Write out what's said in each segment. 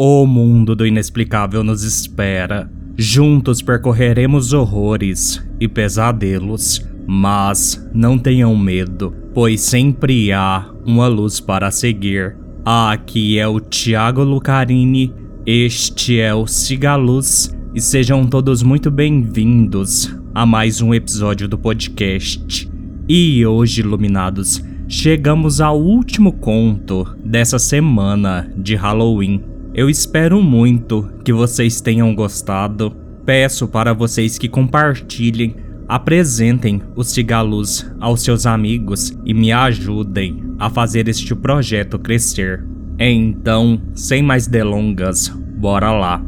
O mundo do inexplicável nos espera. Juntos percorreremos horrores e pesadelos. Mas não tenham medo, pois sempre há uma luz para seguir. Aqui é o Tiago Lucarini, este é o Cigaluz e sejam todos muito bem-vindos a mais um episódio do podcast. E hoje, iluminados, chegamos ao último conto dessa semana de Halloween. Eu espero muito que vocês tenham gostado. Peço para vocês que compartilhem, apresentem o Cigaluz aos seus amigos e me ajudem a fazer este projeto crescer. Então, sem mais delongas, bora lá.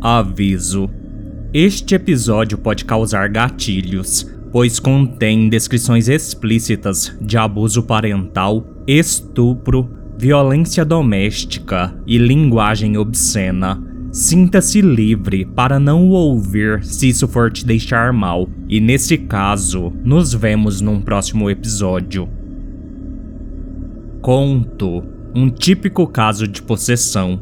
Aviso: Este episódio pode causar gatilhos, pois contém descrições explícitas de abuso parental, estupro, violência doméstica e linguagem obscena. Sinta-se livre para não o ouvir se isso for te deixar mal, e nesse caso, nos vemos num próximo episódio. Conto um típico caso de possessão.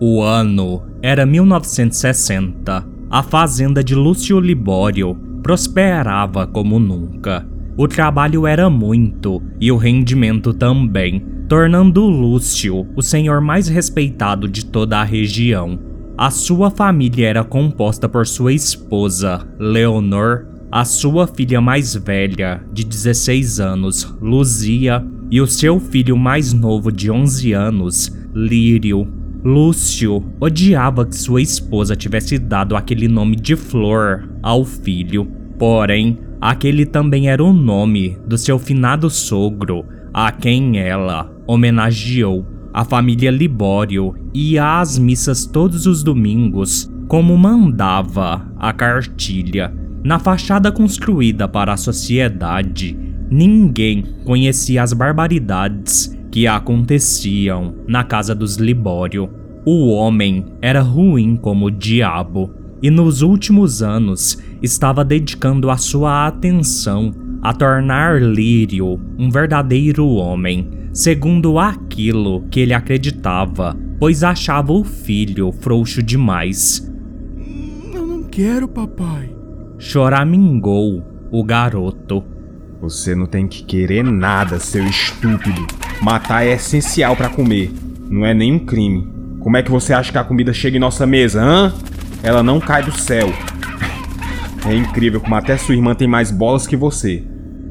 O ano era 1960. A fazenda de Lúcio Libório prosperava como nunca. O trabalho era muito e o rendimento também, tornando Lúcio o senhor mais respeitado de toda a região. A sua família era composta por sua esposa, Leonor, a sua filha mais velha, de 16 anos, Luzia, e o seu filho mais novo, de 11 anos, Lírio. Lúcio odiava que sua esposa tivesse dado aquele nome de Flor ao filho, porém, Aquele também era o nome do seu finado sogro, a quem ela homenageou. A família Libório ia às missas todos os domingos, como mandava a cartilha. Na fachada construída para a sociedade, ninguém conhecia as barbaridades que aconteciam na casa dos Libório. O homem era ruim como o diabo e nos últimos anos estava dedicando a sua atenção a tornar Lírio um verdadeiro homem, segundo aquilo que ele acreditava, pois achava o filho frouxo demais. Eu não quero, papai. Choramingou o garoto. Você não tem que querer nada, seu estúpido. Matar é essencial para comer, não é nenhum crime. Como é que você acha que a comida chega em nossa mesa, hã? Ela não cai do céu. É incrível como até sua irmã tem mais bolas que você.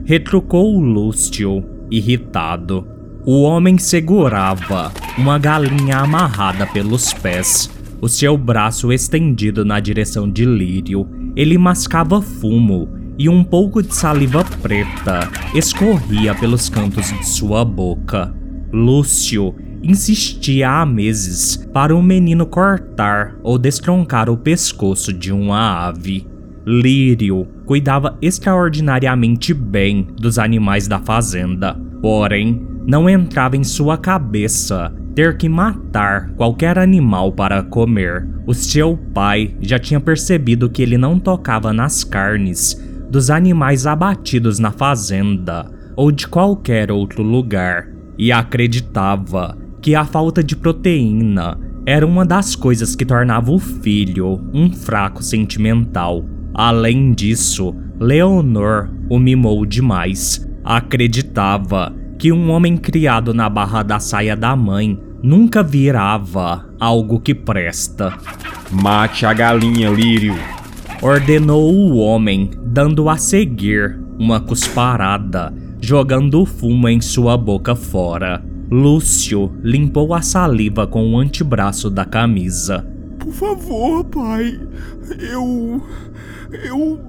Retrucou Lúcio, irritado. O homem segurava uma galinha amarrada pelos pés, o seu braço estendido na direção de Lírio. Ele mascava fumo e um pouco de saliva preta escorria pelos cantos de sua boca. Lúcio insistia há meses para o menino cortar ou destroncar o pescoço de uma ave. Lírio cuidava extraordinariamente bem dos animais da fazenda, porém, não entrava em sua cabeça ter que matar qualquer animal para comer. O seu pai já tinha percebido que ele não tocava nas carnes dos animais abatidos na fazenda ou de qualquer outro lugar e acreditava que a falta de proteína era uma das coisas que tornava o filho um fraco sentimental. Além disso, Leonor o mimou demais. Acreditava que um homem criado na barra da saia da mãe nunca virava algo que presta. Mate a galinha, Lírio! Ordenou o homem, dando a seguir uma cusparada, jogando o fumo em sua boca fora. Lúcio limpou a saliva com o antebraço da camisa. Por favor, pai. Eu. Eu.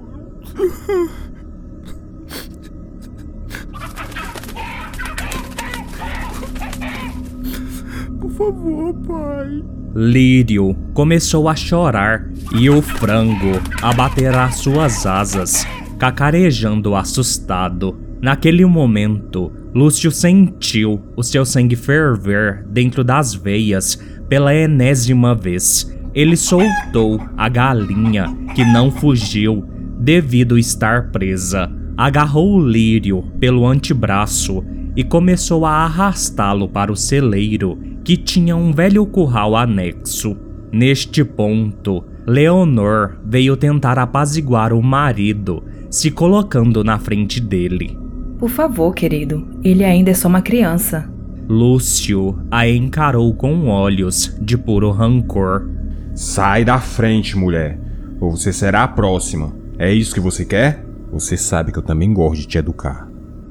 Por favor, pai. Lírio começou a chorar e o frango a bater as suas asas, cacarejando assustado. Naquele momento, Lúcio sentiu o seu sangue ferver dentro das veias pela enésima vez. Ele soltou a galinha, que não fugiu devido estar presa. Agarrou o lírio pelo antebraço e começou a arrastá-lo para o celeiro, que tinha um velho curral anexo. Neste ponto, Leonor veio tentar apaziguar o marido, se colocando na frente dele. Por favor, querido, ele ainda é só uma criança. Lúcio a encarou com olhos de puro rancor. Sai da frente, mulher, ou você será a próxima. É isso que você quer? Você sabe que eu também gosto de te educar.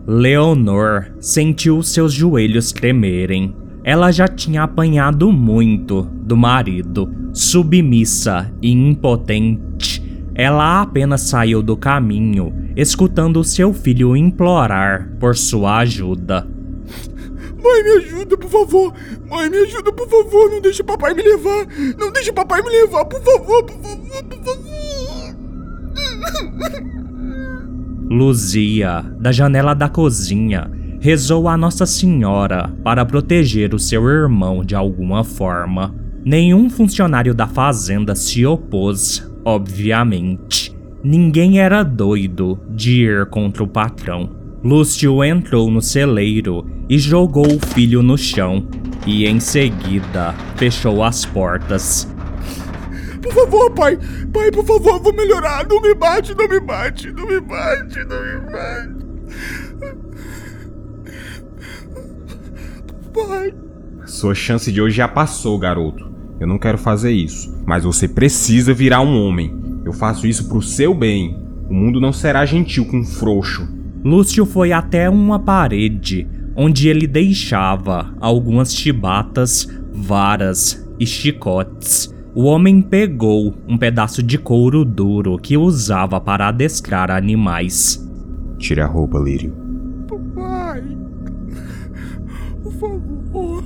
Leonor sentiu seus joelhos tremerem. Ela já tinha apanhado muito do marido. Submissa e impotente, ela apenas saiu do caminho, escutando seu filho implorar por sua ajuda. Mãe, me ajuda, por favor. Mãe, me ajuda, por favor. Não deixe papai me levar. Não deixe papai me levar, por favor, por favor, por favor. Luzia, da janela da cozinha, rezou a Nossa Senhora para proteger o seu irmão de alguma forma. Nenhum funcionário da fazenda se opôs, obviamente. Ninguém era doido de ir contra o patrão. Lúcio entrou no celeiro e jogou o filho no chão, e em seguida fechou as portas. Por favor, pai. Pai, por favor, vou melhorar. Não me bate, não me bate, não me bate, não me bate. Pai. Sua chance de hoje já passou, garoto. Eu não quero fazer isso, mas você precisa virar um homem. Eu faço isso pro seu bem. O mundo não será gentil com um frouxo. Lúcio foi até uma parede, onde ele deixava algumas chibatas, varas e chicotes. O homem pegou um pedaço de couro duro que usava para adestrar animais. Tire a roupa, Lírio. Pai. Por favor.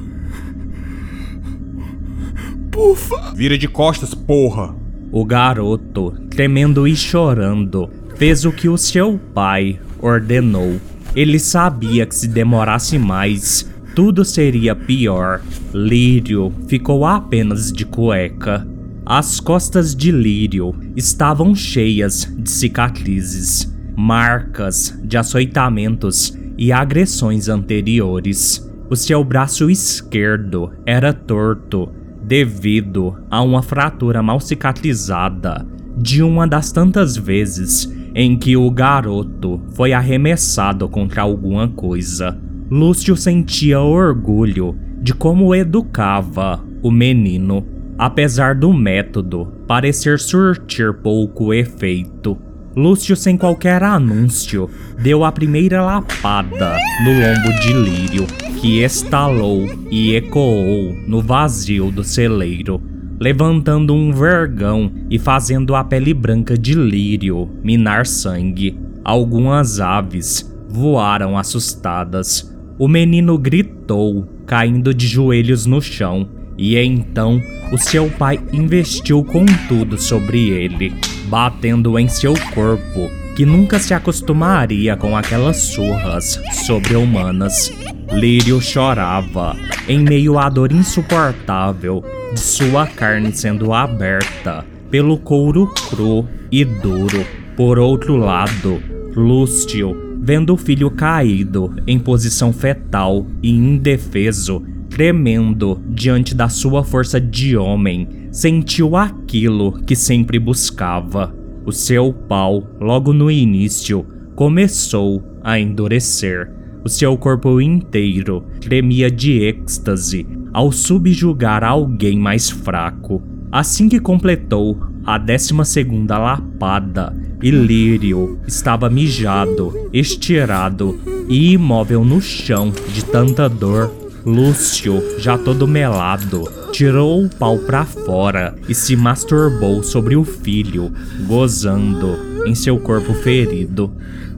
Pufa. Vira de costas, porra! O garoto, tremendo e chorando, fez o que o seu pai ordenou. Ele sabia que se demorasse mais, tudo seria pior. Lírio ficou apenas de cueca. As costas de Lírio estavam cheias de cicatrizes, marcas de açoitamentos e agressões anteriores. O seu braço esquerdo era torto devido a uma fratura mal cicatrizada de uma das tantas vezes em que o garoto foi arremessado contra alguma coisa. Lúcio sentia orgulho de como educava o menino, apesar do método parecer surtir pouco efeito. Lúcio, sem qualquer anúncio, deu a primeira lapada no lombo de Lírio, que estalou e ecoou no vazio do celeiro, levantando um vergão e fazendo a pele branca de Lírio minar sangue. Algumas aves voaram assustadas, o menino gritou, caindo de joelhos no chão, e então o seu pai investiu com tudo sobre ele, batendo em seu corpo, que nunca se acostumaria com aquelas surras sobre-humanas. Lírio chorava, em meio à dor insuportável de sua carne sendo aberta pelo couro cru e duro. Por outro lado, Lúcio vendo o filho caído em posição fetal e indefeso, tremendo diante da sua força de homem, sentiu aquilo que sempre buscava. O seu pau, logo no início, começou a endurecer. O seu corpo inteiro tremia de êxtase ao subjugar alguém mais fraco. Assim que completou a décima segunda lapada, Ilírio estava mijado, estirado e imóvel no chão de tanta dor. Lúcio, já todo melado, tirou o pau para fora e se masturbou sobre o filho, gozando em seu corpo ferido.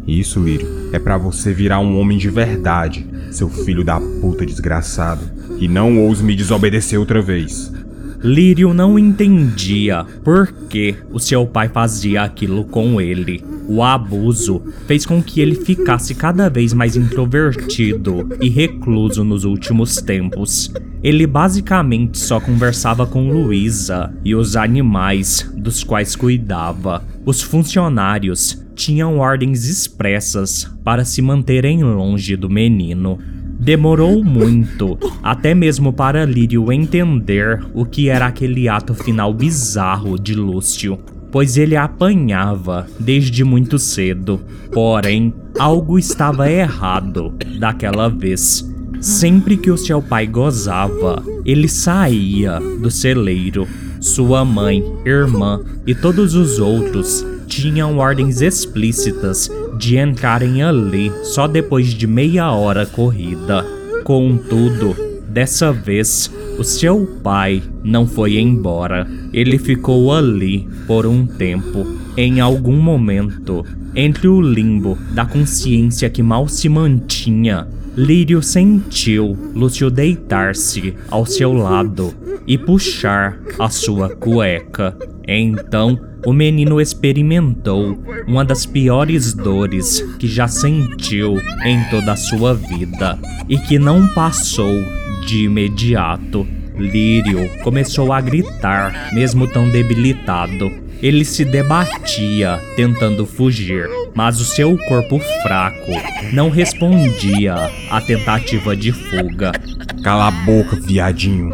Isso, Lírio, é para você virar um homem de verdade, seu filho da puta desgraçado. E não ouse me desobedecer outra vez. Lírio não entendia por que o seu pai fazia aquilo com ele. O abuso fez com que ele ficasse cada vez mais introvertido e recluso nos últimos tempos. Ele basicamente só conversava com Luísa e os animais dos quais cuidava. Os funcionários tinham ordens expressas para se manterem longe do menino. Demorou muito, até mesmo para Lírio entender o que era aquele ato final bizarro de Lúcio, pois ele apanhava desde muito cedo. Porém, algo estava errado daquela vez. Sempre que o seu pai gozava, ele saía do celeiro. Sua mãe, irmã e todos os outros tinham ordens explícitas de entrarem ali só depois de meia hora corrida. Contudo, dessa vez, o seu pai não foi embora. Ele ficou ali por um tempo, em algum momento, entre o limbo da consciência que mal se mantinha. Lírio sentiu Lúcio deitar-se ao seu lado e puxar a sua cueca. Então, o menino experimentou uma das piores dores que já sentiu em toda a sua vida e que não passou de imediato. Lírio começou a gritar, mesmo tão debilitado. Ele se debatia, tentando fugir, mas o seu corpo fraco não respondia à tentativa de fuga. Cala a boca, viadinho.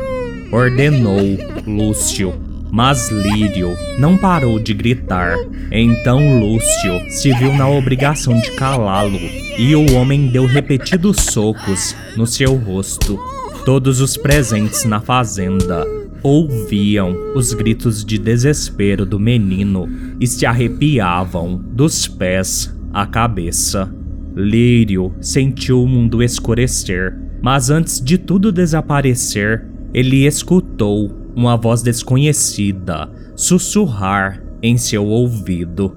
Ordenou Lúcio mas Lírio não parou de gritar. Então Lúcio se viu na obrigação de calá-lo, e o homem deu repetidos socos no seu rosto. Todos os presentes na fazenda ouviam os gritos de desespero do menino e se arrepiavam dos pés à cabeça. Lírio sentiu o mundo escurecer, mas antes de tudo desaparecer, ele escutou uma voz desconhecida sussurrar em seu ouvido.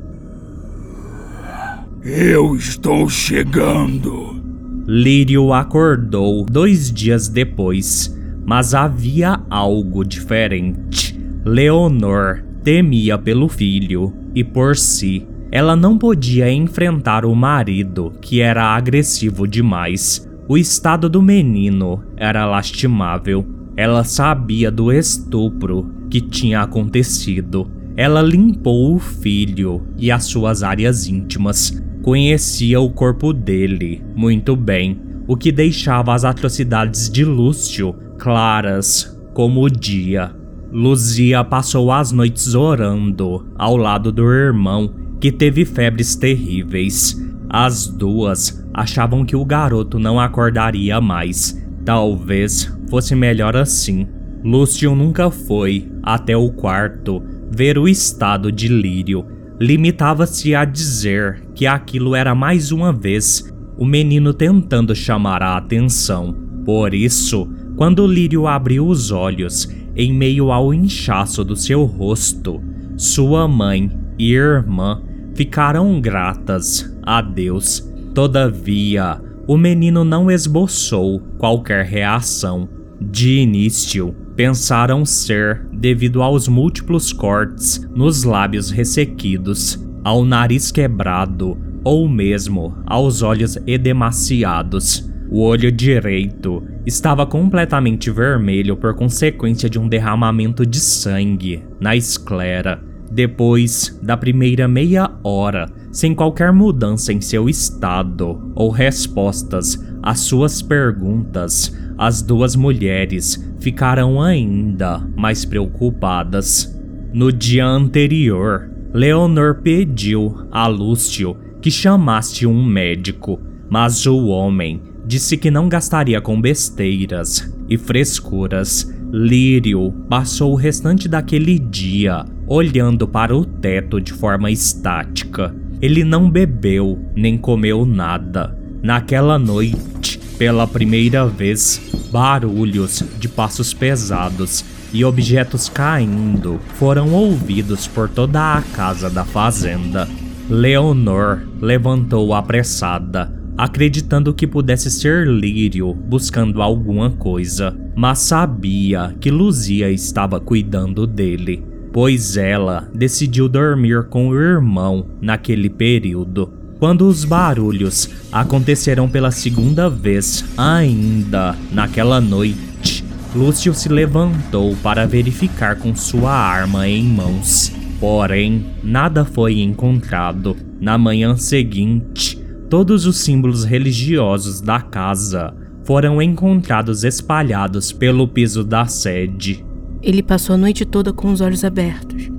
Eu estou chegando. Lírio acordou dois dias depois, mas havia algo diferente. Leonor temia pelo filho e por si. Ela não podia enfrentar o marido, que era agressivo demais. O estado do menino era lastimável ela sabia do estupro que tinha acontecido. Ela limpou o filho e as suas áreas íntimas. Conhecia o corpo dele muito bem, o que deixava as atrocidades de Lúcio claras como o dia. Luzia passou as noites orando ao lado do irmão, que teve febres terríveis. As duas achavam que o garoto não acordaria mais. Talvez fosse melhor assim. Lúcio nunca foi até o quarto ver o estado de Lírio. Limitava-se a dizer que aquilo era mais uma vez o menino tentando chamar a atenção. Por isso, quando Lírio abriu os olhos, em meio ao inchaço do seu rosto, sua mãe e irmã ficaram gratas a Deus. Todavia, o menino não esboçou qualquer reação. De início, pensaram ser devido aos múltiplos cortes nos lábios ressequidos, ao nariz quebrado ou mesmo aos olhos edemaciados. O olho direito estava completamente vermelho por consequência de um derramamento de sangue na esclera. Depois da primeira meia hora, sem qualquer mudança em seu estado ou respostas às suas perguntas, as duas mulheres ficaram ainda mais preocupadas. No dia anterior, Leonor pediu a Lúcio que chamasse um médico, mas o homem disse que não gastaria com besteiras e frescuras. Lírio passou o restante daquele dia olhando para o teto de forma estática ele não bebeu nem comeu nada. Naquela noite, pela primeira vez, barulhos de passos pesados e objetos caindo foram ouvidos por toda a casa da fazenda. Leonor levantou apressada, acreditando que pudesse ser Lírio buscando alguma coisa, mas sabia que Luzia estava cuidando dele, pois ela decidiu dormir com o irmão naquele período. Quando os barulhos aconteceram pela segunda vez, ainda naquela noite, Lúcio se levantou para verificar com sua arma em mãos. Porém, nada foi encontrado. Na manhã seguinte, todos os símbolos religiosos da casa foram encontrados espalhados pelo piso da sede. Ele passou a noite toda com os olhos abertos.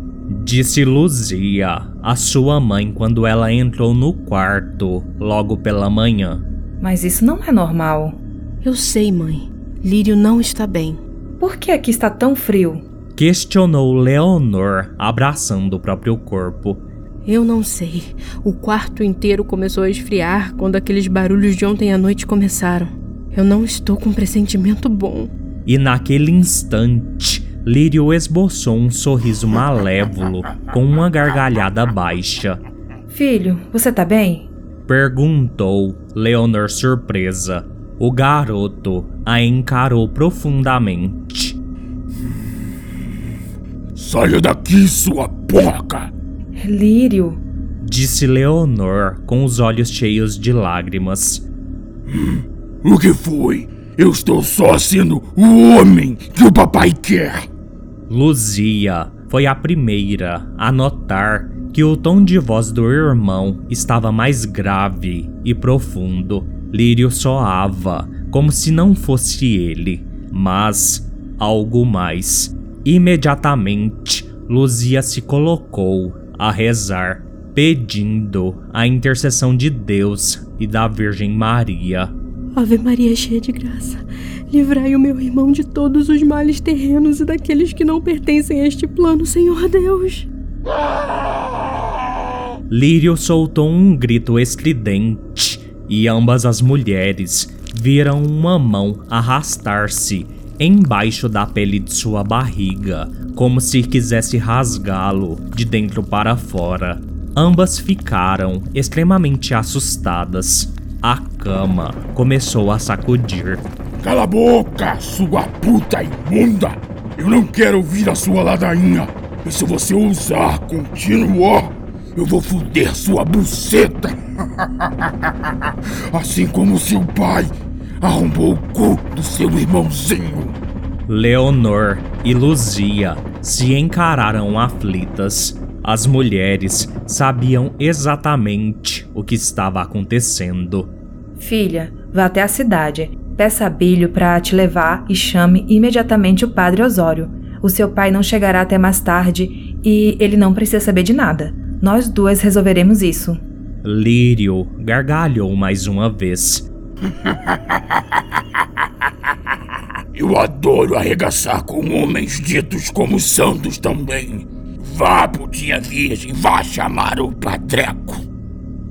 Disse Luzia, a sua mãe, quando ela entrou no quarto logo pela manhã. Mas isso não é normal. Eu sei, mãe. Lírio não está bem. Por que aqui está tão frio? Questionou Leonor, abraçando o próprio corpo. Eu não sei. O quarto inteiro começou a esfriar quando aqueles barulhos de ontem à noite começaram. Eu não estou com um pressentimento bom. E naquele instante, Lírio esboçou um sorriso malévolo com uma gargalhada baixa. Filho, você tá bem? Perguntou Leonor surpresa. O garoto a encarou profundamente. Saia daqui, sua porca! Lírio, Disse Leonor com os olhos cheios de lágrimas. O que foi? Eu estou só sendo o homem que o papai quer! Luzia foi a primeira a notar que o tom de voz do irmão estava mais grave e profundo. Lírio soava como se não fosse ele, mas algo mais. Imediatamente, Luzia se colocou a rezar, pedindo a intercessão de Deus e da Virgem Maria. Ave Maria cheia de graça, livrai o meu irmão de todos os males terrenos e daqueles que não pertencem a este plano, Senhor Deus. Lírio soltou um grito estridente e ambas as mulheres viram uma mão arrastar-se embaixo da pele de sua barriga, como se quisesse rasgá-lo de dentro para fora. Ambas ficaram extremamente assustadas. A cama começou a sacudir. Cala a boca, sua puta imunda! Eu não quero ouvir a sua ladainha! E se você ousar continuar, eu vou foder sua buceta! assim como seu pai arrombou o cu do seu irmãozinho! Leonor e Luzia se encararam aflitas. As mulheres sabiam exatamente o que estava acontecendo. filha, vá até a cidade. Peça a Bílio para te levar e chame imediatamente o padre Osório. O seu pai não chegará até mais tarde e ele não precisa saber de nada. Nós duas resolveremos isso. Lírio gargalhou mais uma vez. Eu adoro arregaçar com homens ditos como santos também. Vá, putinha virgem, vá chamar o padreco.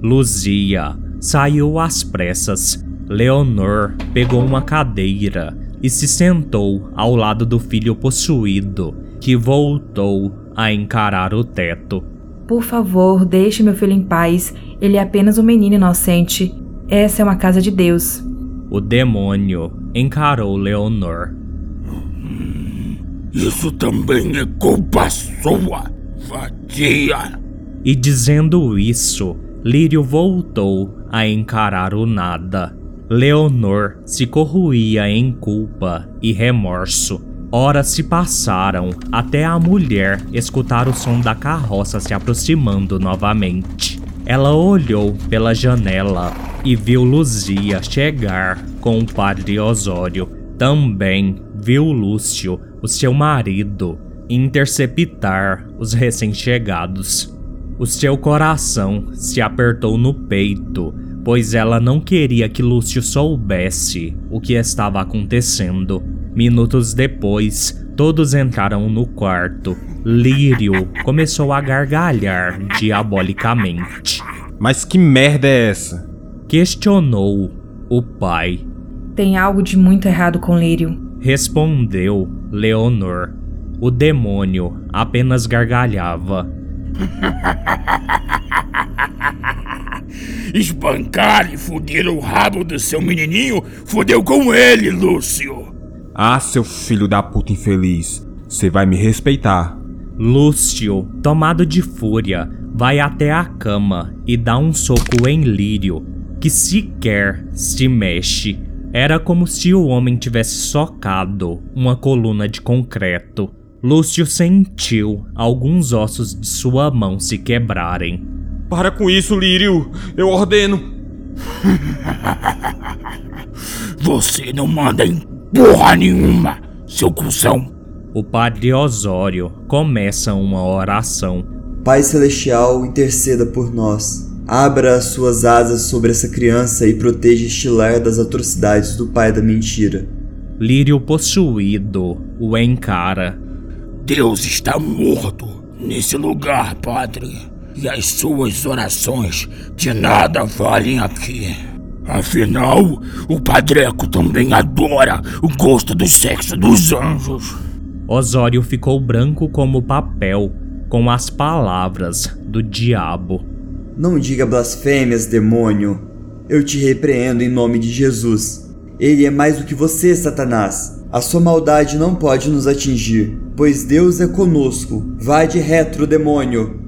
Luzia saiu às pressas. Leonor pegou uma cadeira e se sentou ao lado do filho possuído, que voltou a encarar o teto. Por favor, deixe meu filho em paz. Ele é apenas um menino inocente. Essa é uma casa de Deus. O demônio encarou Leonor. Isso também é culpa sua, vadia. E dizendo isso, Lírio voltou a encarar o nada. Leonor se corroía em culpa e remorso. Horas se passaram até a mulher escutar o som da carroça se aproximando novamente. Ela olhou pela janela e viu Luzia chegar com o padre Osório. Também viu Lúcio, o seu marido, interceptar os recém-chegados. O seu coração se apertou no peito, pois ela não queria que Lúcio soubesse o que estava acontecendo. Minutos depois, todos entraram no quarto. Lírio começou a gargalhar diabolicamente. Mas que merda é essa? Questionou o pai. Tem algo de muito errado com Lírio. Respondeu Leonor. O demônio apenas gargalhava. espancar e foder o rabo do seu menininho, fodeu com ele, Lúcio. Ah, seu filho da puta infeliz. Você vai me respeitar. Lúcio, tomado de fúria, vai até a cama e dá um soco em Lírio, que sequer se mexe. Era como se o homem tivesse socado uma coluna de concreto. Lúcio sentiu alguns ossos de sua mão se quebrarem. Para com isso, Lírio. Eu ordeno. Você não manda em porra nenhuma, seu cuzão. O padre Osório começa uma oração. Pai Celestial, interceda por nós. Abra as suas asas sobre essa criança e proteja este lar das atrocidades do pai da mentira. Lírio possuído o encara. Deus está morto nesse lugar, padre. E as suas orações de nada valem aqui. Afinal, o padreco também adora o gosto do sexo dos anjos. Osório ficou branco como papel com as palavras do diabo. Não diga blasfêmias, demônio. Eu te repreendo em nome de Jesus. Ele é mais do que você, Satanás. A sua maldade não pode nos atingir, pois Deus é conosco. Vai de retro, demônio.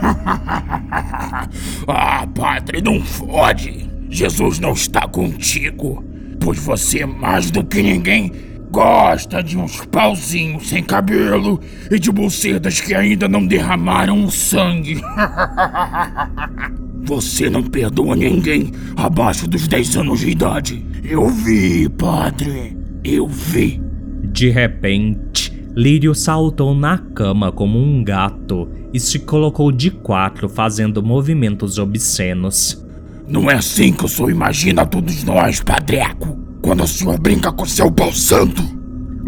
ah, padre, não fode. Jesus não está contigo, pois você mais do que ninguém gosta de uns pauzinhos sem cabelo e de bucetas que ainda não derramaram sangue. Você não perdoa ninguém abaixo dos 10 anos de idade. Eu vi, padre. Eu vi. De repente, Lírio saltou na cama como um gato e se colocou de quatro fazendo movimentos obscenos. Não é assim que o senhor imagina todos nós, padreco, quando o senhor brinca com seu pau santo.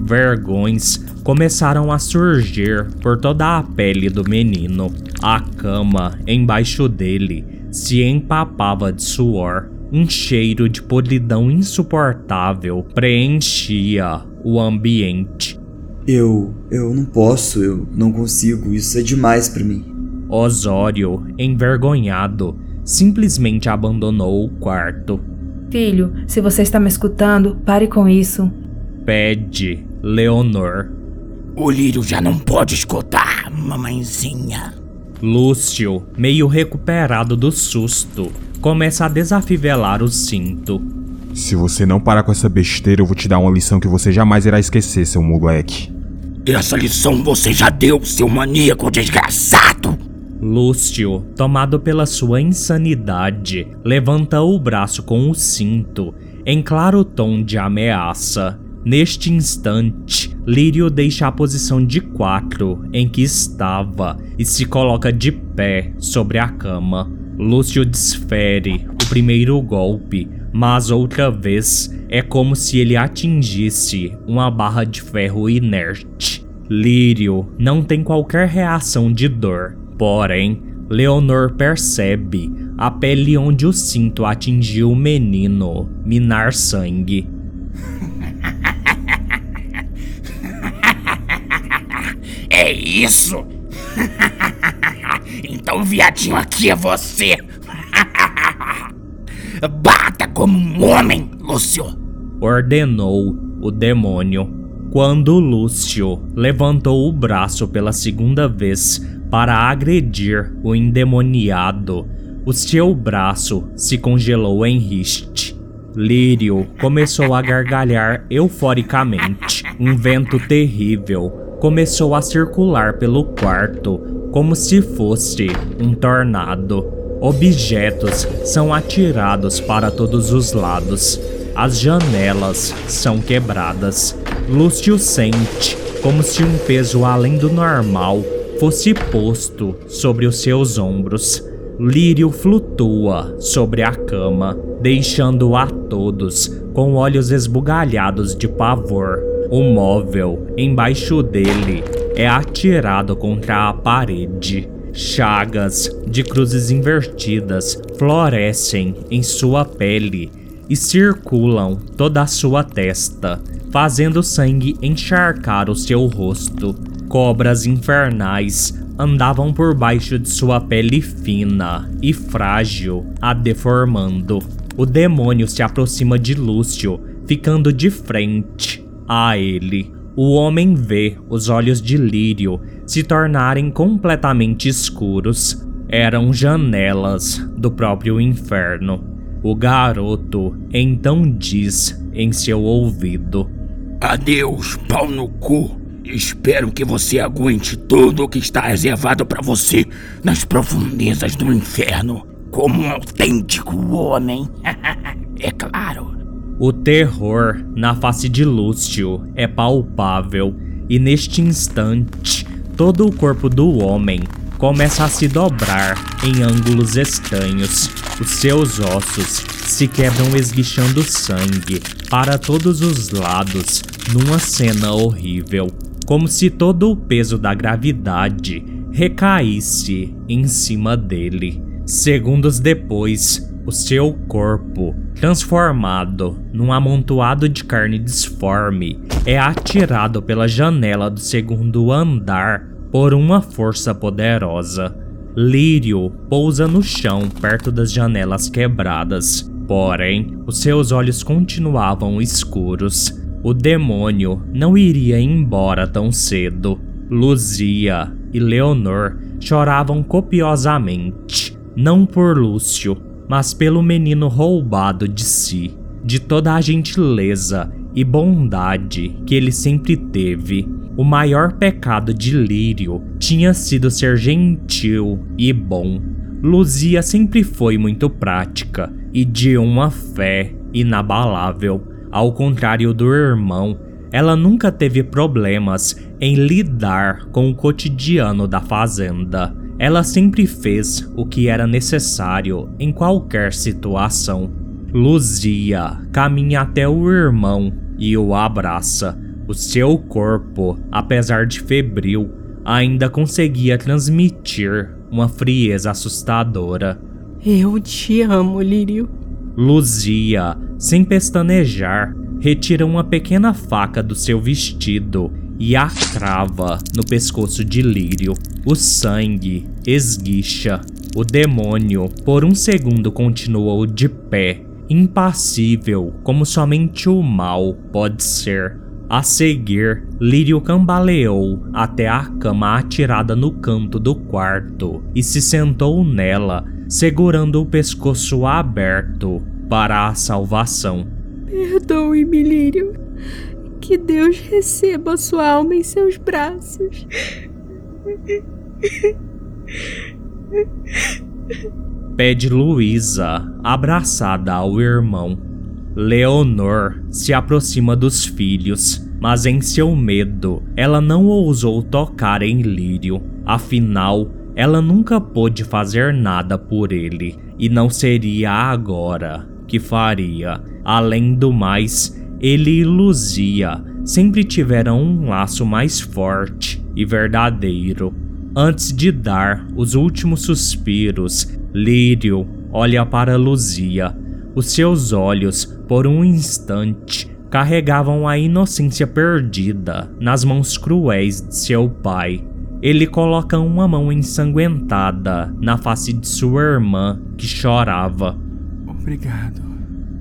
Vergões começaram a surgir por toda a pele do menino. A cama embaixo dele se empapava de suor. Um cheiro de podridão insuportável preenchia o ambiente. Eu. eu não posso, eu não consigo, isso é demais para mim. Osório, envergonhado, simplesmente abandonou o quarto. Filho, se você está me escutando, pare com isso. Pede Leonor. O Lírio já não pode escutar, mamãezinha. Lúcio, meio recuperado do susto, começa a desafivelar o cinto. Se você não parar com essa besteira, eu vou te dar uma lição que você jamais irá esquecer, seu moleque. Essa lição você já deu, seu maníaco desgraçado! Lúcio, tomado pela sua insanidade, levanta o braço com o cinto, em claro tom de ameaça. Neste instante, Lírio deixa a posição de quatro em que estava e se coloca de pé sobre a cama. Lúcio desfere o primeiro golpe, mas outra vez é como se ele atingisse uma barra de ferro inerte. Lírio não tem qualquer reação de dor, porém, Leonor percebe a pele onde o cinto atingiu o menino minar sangue. É isso? então viadinho aqui é você. Bata como um homem, Lúcio! Ordenou o demônio. Quando Lúcio levantou o braço pela segunda vez para agredir o endemoniado, o seu braço se congelou em riste. Lírio começou a gargalhar euforicamente. Um vento terrível começou a circular pelo quarto como se fosse um tornado. Objetos são atirados para todos os lados. As janelas são quebradas. Lúcio sente como se um peso além do normal fosse posto sobre os seus ombros. Lírio flutua sobre a cama, deixando a todos com olhos esbugalhados de pavor. O móvel embaixo dele é atirado contra a parede. Chagas de cruzes invertidas florescem em sua pele e circulam toda a sua testa, fazendo sangue encharcar o seu rosto. Cobras infernais andavam por baixo de sua pele fina e frágil, a deformando. O demônio se aproxima de Lúcio, ficando de frente a ele. O homem vê os olhos de Lírio se tornarem completamente escuros. Eram janelas do próprio inferno. O garoto então diz em seu ouvido: Adeus, pau no cu. Espero que você aguente tudo o que está reservado para você nas profundezas do inferno, como um autêntico homem. é claro. O terror na face de Lúcio é palpável, e neste instante, todo o corpo do homem começa a se dobrar em ângulos estranhos. Os seus ossos se quebram esguichando sangue para todos os lados numa cena horrível, como se todo o peso da gravidade recaísse em cima dele. Segundos depois, o seu corpo, transformado num amontoado de carne disforme, é atirado pela janela do segundo andar por uma força poderosa. Lírio pousa no chão perto das janelas quebradas, porém, os seus olhos continuavam escuros. O demônio não iria embora tão cedo. Luzia e Leonor choravam copiosamente, não por Lúcio, mas pelo menino roubado de si, de toda a gentileza e bondade que ele sempre teve. O maior pecado de Lírio tinha sido ser gentil e bom. Luzia sempre foi muito prática e de uma fé inabalável. Ao contrário do irmão, ela nunca teve problemas em lidar com o cotidiano da fazenda. Ela sempre fez o que era necessário em qualquer situação. Luzia caminha até o irmão e o abraça. O seu corpo, apesar de febril, ainda conseguia transmitir uma frieza assustadora. Eu te amo, Lírio. Luzia, sem pestanejar, retira uma pequena faca do seu vestido e a crava no pescoço de Lírio. O sangue esguicha. O demônio, por um segundo, continuou de pé, impassível, como somente o mal pode ser. A seguir, Lírio cambaleou até a cama atirada no canto do quarto e se sentou nela, segurando o pescoço aberto para a salvação. Perdoe-me, Lírio. Que Deus receba sua alma em seus braços. Pede Luísa, abraçada ao irmão. Leonor se aproxima dos filhos, mas em seu medo, ela não ousou tocar em Lírio. Afinal, ela nunca pôde fazer nada por ele, e não seria agora que faria. Além do mais, ele e Luzia sempre tiveram um laço mais forte e verdadeiro. Antes de dar os últimos suspiros, Lírio olha para Luzia. Os seus olhos, por um instante, carregavam a inocência perdida nas mãos cruéis de seu pai. Ele coloca uma mão ensanguentada na face de sua irmã, que chorava. Obrigado.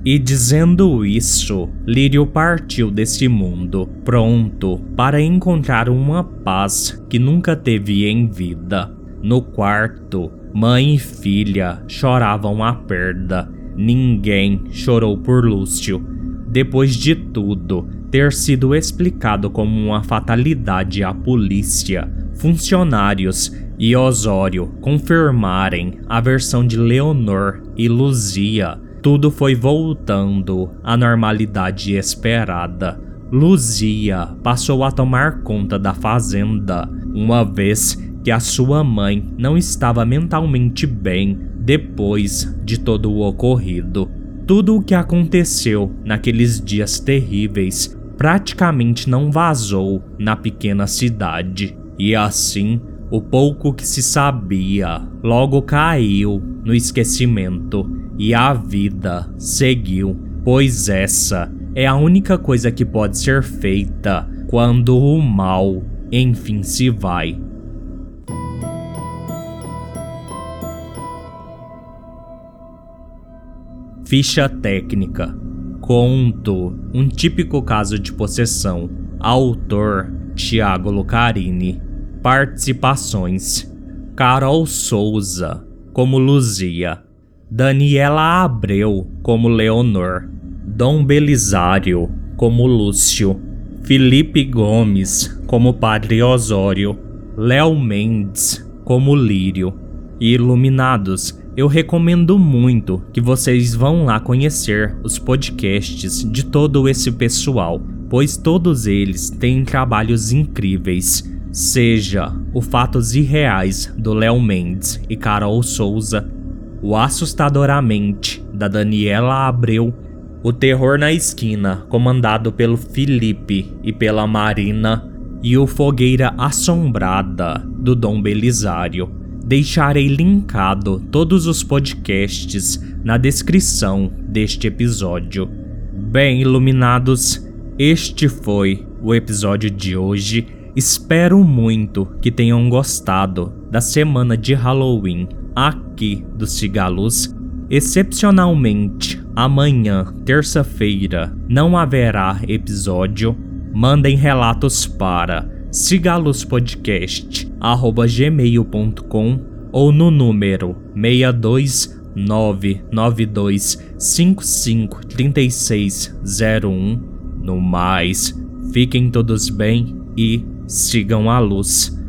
E dizendo isso, Lírio partiu desse mundo, pronto para encontrar uma paz que nunca teve em vida. No quarto, mãe e filha choravam a perda. Ninguém chorou por Lúcio. Depois de tudo ter sido explicado como uma fatalidade à polícia, funcionários e Osório confirmarem a versão de Leonor e Luzia, tudo foi voltando à normalidade esperada. Luzia passou a tomar conta da fazenda, uma vez que a sua mãe não estava mentalmente bem depois de todo o ocorrido. Tudo o que aconteceu naqueles dias terríveis praticamente não vazou na pequena cidade, e assim o pouco que se sabia logo caiu no esquecimento e a vida seguiu, pois essa é a única coisa que pode ser feita quando o mal enfim se vai. Ficha técnica. Conto um típico caso de possessão. Autor Tiago Lucarini. Participações: Carol Souza, como Luzia. Daniela Abreu, como Leonor. Dom Belisário, como Lúcio. Felipe Gomes, como Padre Osório. Léo Mendes, como Lírio. E Iluminados, eu recomendo muito que vocês vão lá conhecer os podcasts de todo esse pessoal, pois todos eles têm trabalhos incríveis. Seja o Fatos Irreais do Léo Mendes e Carol Souza, o Assustadoramente da Daniela Abreu, o Terror na Esquina, comandado pelo Felipe e pela Marina, e o Fogueira Assombrada do Dom Belisário. Deixarei linkado todos os podcasts na descrição deste episódio. Bem iluminados, este foi o episódio de hoje Espero muito que tenham gostado da semana de Halloween aqui do Cigaluz. Excepcionalmente, amanhã, terça-feira, não haverá episódio. Mandem relatos para cigaluzpodcast@gmail.com ou no número 62992553601. No mais, fiquem todos bem e sigam a luz.